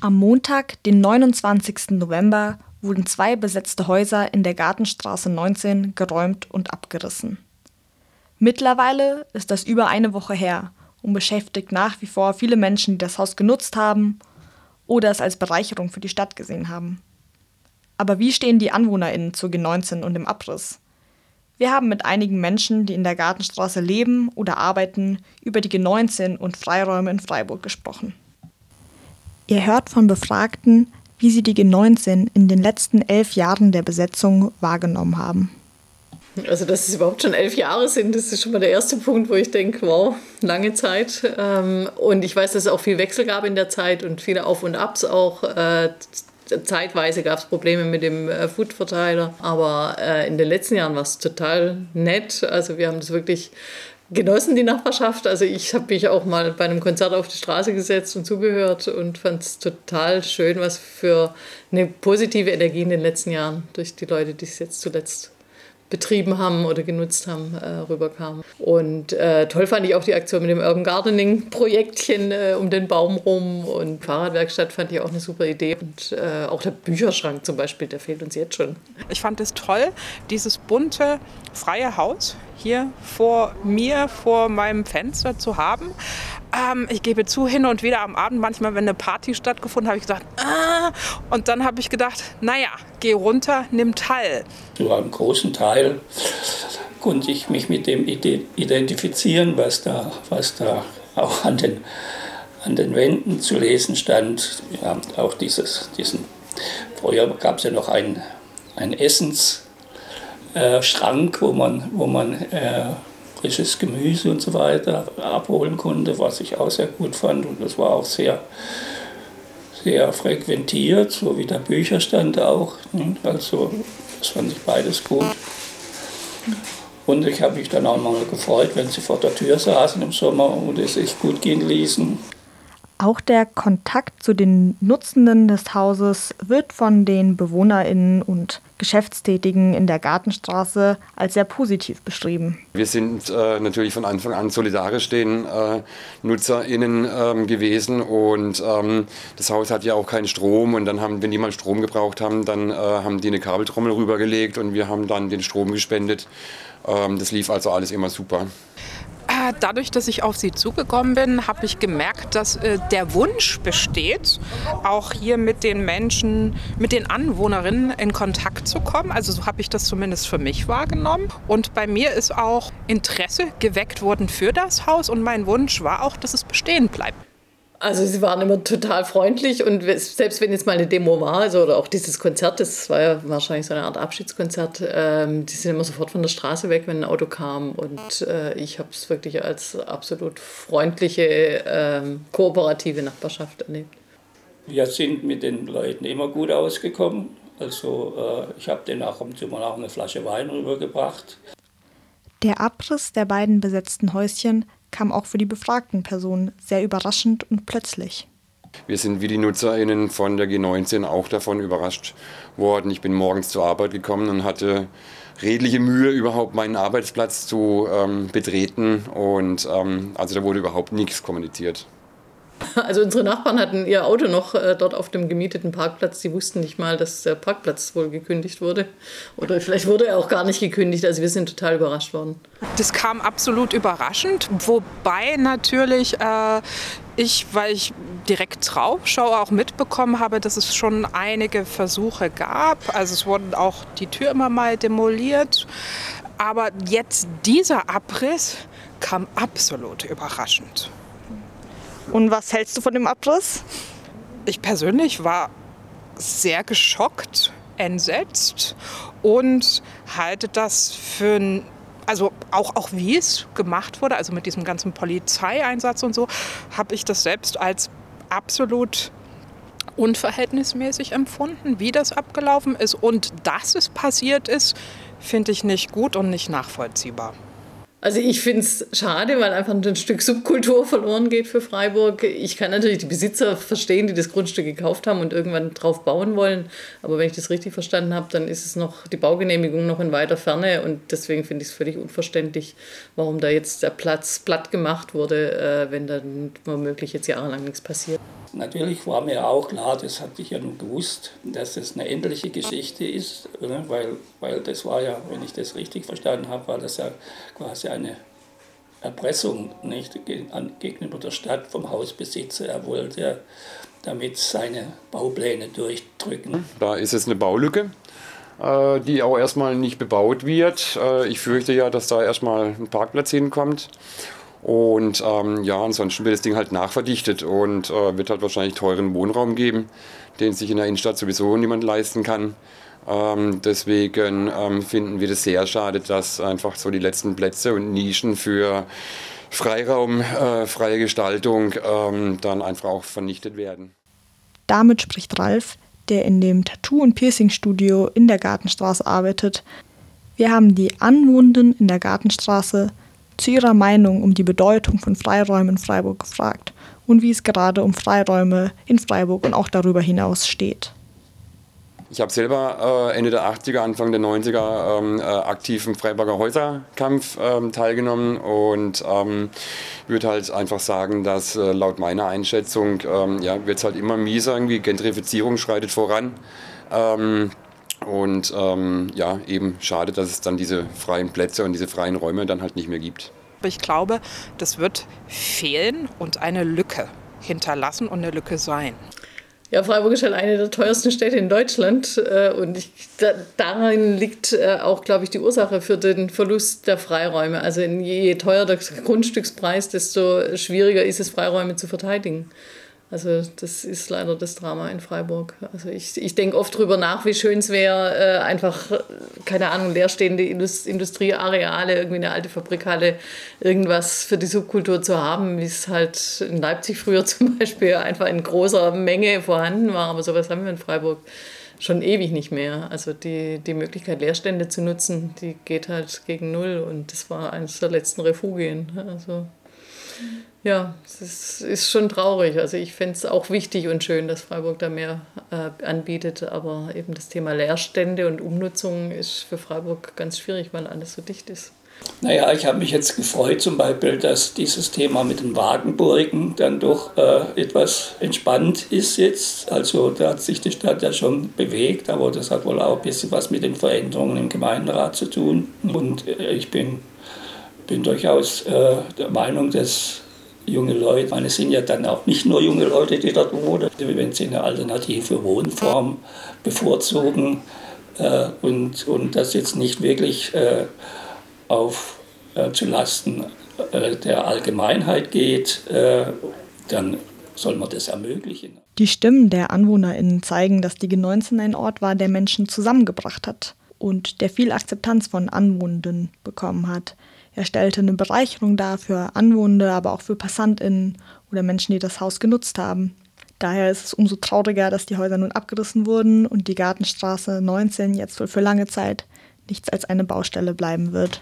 Am Montag, den 29. November, wurden zwei besetzte Häuser in der Gartenstraße 19 geräumt und abgerissen. Mittlerweile ist das über eine Woche her und beschäftigt nach wie vor viele Menschen, die das Haus genutzt haben oder es als Bereicherung für die Stadt gesehen haben. Aber wie stehen die AnwohnerInnen zu G19 und dem Abriss? Wir haben mit einigen Menschen, die in der Gartenstraße leben oder arbeiten, über die G19 und Freiräume in Freiburg gesprochen. Ihr hört von Befragten, wie sie die G19 in den letzten elf Jahren der Besetzung wahrgenommen haben. Also, dass es überhaupt schon elf Jahre sind, das ist schon mal der erste Punkt, wo ich denke, wow, lange Zeit. Ähm, und ich weiß, dass es auch viel Wechsel gab in der Zeit und viele Auf und Abs auch. Äh, zeitweise gab es Probleme mit dem äh, Foodverteiler, aber äh, in den letzten Jahren war es total nett. Also wir haben das wirklich genossen, die Nachbarschaft. Also ich habe mich auch mal bei einem Konzert auf die Straße gesetzt und zugehört und fand es total schön, was für eine positive Energie in den letzten Jahren durch die Leute, die es jetzt zuletzt betrieben haben oder genutzt haben, äh, rüberkam. Und äh, toll fand ich auch die Aktion mit dem Urban Gardening Projektchen äh, um den Baum rum und Fahrradwerkstatt fand ich auch eine super Idee. Und äh, auch der Bücherschrank zum Beispiel, der fehlt uns jetzt schon. Ich fand es toll, dieses bunte, freie Haus hier vor mir, vor meinem Fenster zu haben. Ähm, ich gebe zu, hin und wieder am Abend, manchmal, wenn eine Party stattgefunden, habe ich gesagt, ah, und dann habe ich gedacht, naja, geh runter, nimm teil. Zu einem großen Teil konnte ich mich mit dem identifizieren, was da, was da auch an den, an den Wänden zu lesen stand. Ja, auch dieses, diesen, früher gab es ja noch einen, einen Essensschrank, äh, wo man, wo man äh, frisches Gemüse und so weiter abholen konnte, was ich auch sehr gut fand. Und das war auch sehr, sehr frequentiert, so wie der Bücherstand auch. Also das fand ich beides gut. Und ich habe mich dann auch mal gefreut, wenn sie vor der Tür saßen im Sommer und es sich gut gehen ließen. Auch der Kontakt zu den Nutzenden des Hauses wird von den BewohnerInnen und Geschäftstätigen in der Gartenstraße als sehr positiv beschrieben. Wir sind äh, natürlich von Anfang an solidarisch den äh, NutzerInnen äh, gewesen und ähm, das Haus hat ja auch keinen Strom und dann haben, wenn die mal Strom gebraucht haben, dann äh, haben die eine Kabeltrommel rübergelegt und wir haben dann den Strom gespendet. Ähm, das lief also alles immer super. Dadurch, dass ich auf sie zugekommen bin, habe ich gemerkt, dass äh, der Wunsch besteht, auch hier mit den Menschen, mit den Anwohnerinnen in Kontakt zu kommen. Also so habe ich das zumindest für mich wahrgenommen. Und bei mir ist auch Interesse geweckt worden für das Haus und mein Wunsch war auch, dass es bestehen bleibt. Also sie waren immer total freundlich und selbst wenn jetzt mal eine Demo war, also oder auch dieses Konzert, das war ja wahrscheinlich so eine Art Abschiedskonzert, ähm, die sind immer sofort von der Straße weg, wenn ein Auto kam und äh, ich habe es wirklich als absolut freundliche, ähm, kooperative Nachbarschaft erlebt. Wir sind mit den Leuten immer gut ausgekommen. Also äh, ich habe denen auch und zu mal auch eine Flasche Wein rübergebracht. Der Abriss der beiden besetzten Häuschen kam auch für die befragten Personen sehr überraschend und plötzlich. Wir sind wie die NutzerInnen von der G19 auch davon überrascht worden. Ich bin morgens zur Arbeit gekommen und hatte redliche Mühe, überhaupt meinen Arbeitsplatz zu ähm, betreten. Und ähm, also da wurde überhaupt nichts kommuniziert. Also unsere Nachbarn hatten ihr Auto noch äh, dort auf dem gemieteten Parkplatz. Sie wussten nicht mal, dass der Parkplatz wohl gekündigt wurde. Oder vielleicht wurde er auch gar nicht gekündigt. Also wir sind total überrascht worden. Das kam absolut überraschend. Wobei natürlich äh, ich, weil ich direkt drauf schaue, auch mitbekommen habe, dass es schon einige Versuche gab. Also es wurden auch die Tür immer mal demoliert. Aber jetzt dieser Abriss kam absolut überraschend. Und was hältst du von dem Abriss? Ich persönlich war sehr geschockt, entsetzt und halte das für also auch, auch wie es gemacht wurde, also mit diesem ganzen Polizeieinsatz und so, habe ich das selbst als absolut unverhältnismäßig empfunden, wie das abgelaufen ist. Und dass es passiert ist, finde ich nicht gut und nicht nachvollziehbar. Also ich finde es schade, weil einfach ein Stück Subkultur verloren geht für Freiburg. Ich kann natürlich die Besitzer verstehen, die das Grundstück gekauft haben und irgendwann drauf bauen wollen. Aber wenn ich das richtig verstanden habe, dann ist es noch die Baugenehmigung noch in weiter Ferne und deswegen finde ich es völlig unverständlich, warum da jetzt der Platz platt gemacht wurde, äh, wenn dann womöglich jetzt jahrelang nichts passiert. Natürlich war mir auch klar, das hatte ich ja nun gewusst, dass das eine endliche Geschichte ist, weil, weil das war ja, wenn ich das richtig verstanden habe, war das ja quasi eine Erpressung nicht, gegenüber der Stadt vom Hausbesitzer. Er wollte damit seine Baupläne durchdrücken. Da ist es eine Baulücke, äh, die auch erstmal nicht bebaut wird. Äh, ich fürchte ja, dass da erstmal ein Parkplatz hinkommt. Und ähm, ja, ansonsten wird das Ding halt nachverdichtet und äh, wird halt wahrscheinlich teuren Wohnraum geben, den sich in der Innenstadt sowieso niemand leisten kann. Ähm, deswegen ähm, finden wir das sehr schade, dass einfach so die letzten Plätze und Nischen für Freiraum, äh, freie Gestaltung ähm, dann einfach auch vernichtet werden. Damit spricht Ralf, der in dem Tattoo- und Piercing-Studio in der Gartenstraße arbeitet. Wir haben die Anwohnenden in der Gartenstraße zu ihrer Meinung um die Bedeutung von Freiräumen in Freiburg gefragt und wie es gerade um Freiräume in Freiburg und auch darüber hinaus steht. Ich habe selber äh, Ende der 80er, Anfang der 90er ähm, äh, aktiv im Freiburger Häuserkampf ähm, teilgenommen und ähm, würde halt einfach sagen, dass äh, laut meiner Einschätzung ähm, ja, wird es halt immer mieser, irgendwie Gentrifizierung schreitet voran. Und ähm, ja, eben schade, dass es dann diese freien Plätze und diese freien Räume dann halt nicht mehr gibt. Ich glaube, das wird fehlen und eine Lücke hinterlassen und eine Lücke sein. Ja, Freiburg ist halt eine der teuersten Städte in Deutschland äh, und ich, da, darin liegt äh, auch, glaube ich, die Ursache für den Verlust der Freiräume. Also je teuer der Grundstückspreis, desto schwieriger ist es, Freiräume zu verteidigen. Also das ist leider das Drama in Freiburg. Also ich, ich denke oft drüber nach, wie schön es wäre, äh, einfach, keine Ahnung, leerstehende Indust Industrieareale, irgendwie eine alte Fabrikhalle, irgendwas für die Subkultur zu haben, wie es halt in Leipzig früher zum Beispiel einfach in großer Menge vorhanden war. Aber sowas haben wir in Freiburg schon ewig nicht mehr. Also die, die Möglichkeit, Leerstände zu nutzen, die geht halt gegen Null und das war eines der letzten Refugien. Also ja, es ist, schon traurig. Also ich fände es auch wichtig und schön, dass Freiburg da mehr äh, anbietet. Aber eben das Thema Leerstände und Umnutzung ist für Freiburg ganz schwierig, weil alles so dicht ist. Naja, ich habe mich jetzt gefreut zum Beispiel, dass dieses Thema mit den Wagenburgen dann doch äh, etwas entspannt ist jetzt. Also da hat sich die Stadt ja schon bewegt, aber das hat wohl auch ein bisschen was mit den Veränderungen im Gemeinderat zu tun. Und äh, ich bin, bin durchaus äh, der Meinung, dass junge Leute. Meine, es sind ja dann auch nicht nur junge Leute, die dort wohnen. Wenn sie eine alternative Wohnform bevorzugen äh, und, und das jetzt nicht wirklich äh, auf äh, zu Lasten äh, der Allgemeinheit geht, äh, dann soll man das ermöglichen. Die Stimmen der AnwohnerInnen zeigen, dass die G19 ein Ort war, der Menschen zusammengebracht hat und der viel Akzeptanz von Anwohnenden bekommen hat. Er stellte eine Bereicherung dar für Anwohner, aber auch für PassantInnen oder Menschen, die das Haus genutzt haben. Daher ist es umso trauriger, dass die Häuser nun abgerissen wurden und die Gartenstraße 19 jetzt wohl für lange Zeit nichts als eine Baustelle bleiben wird.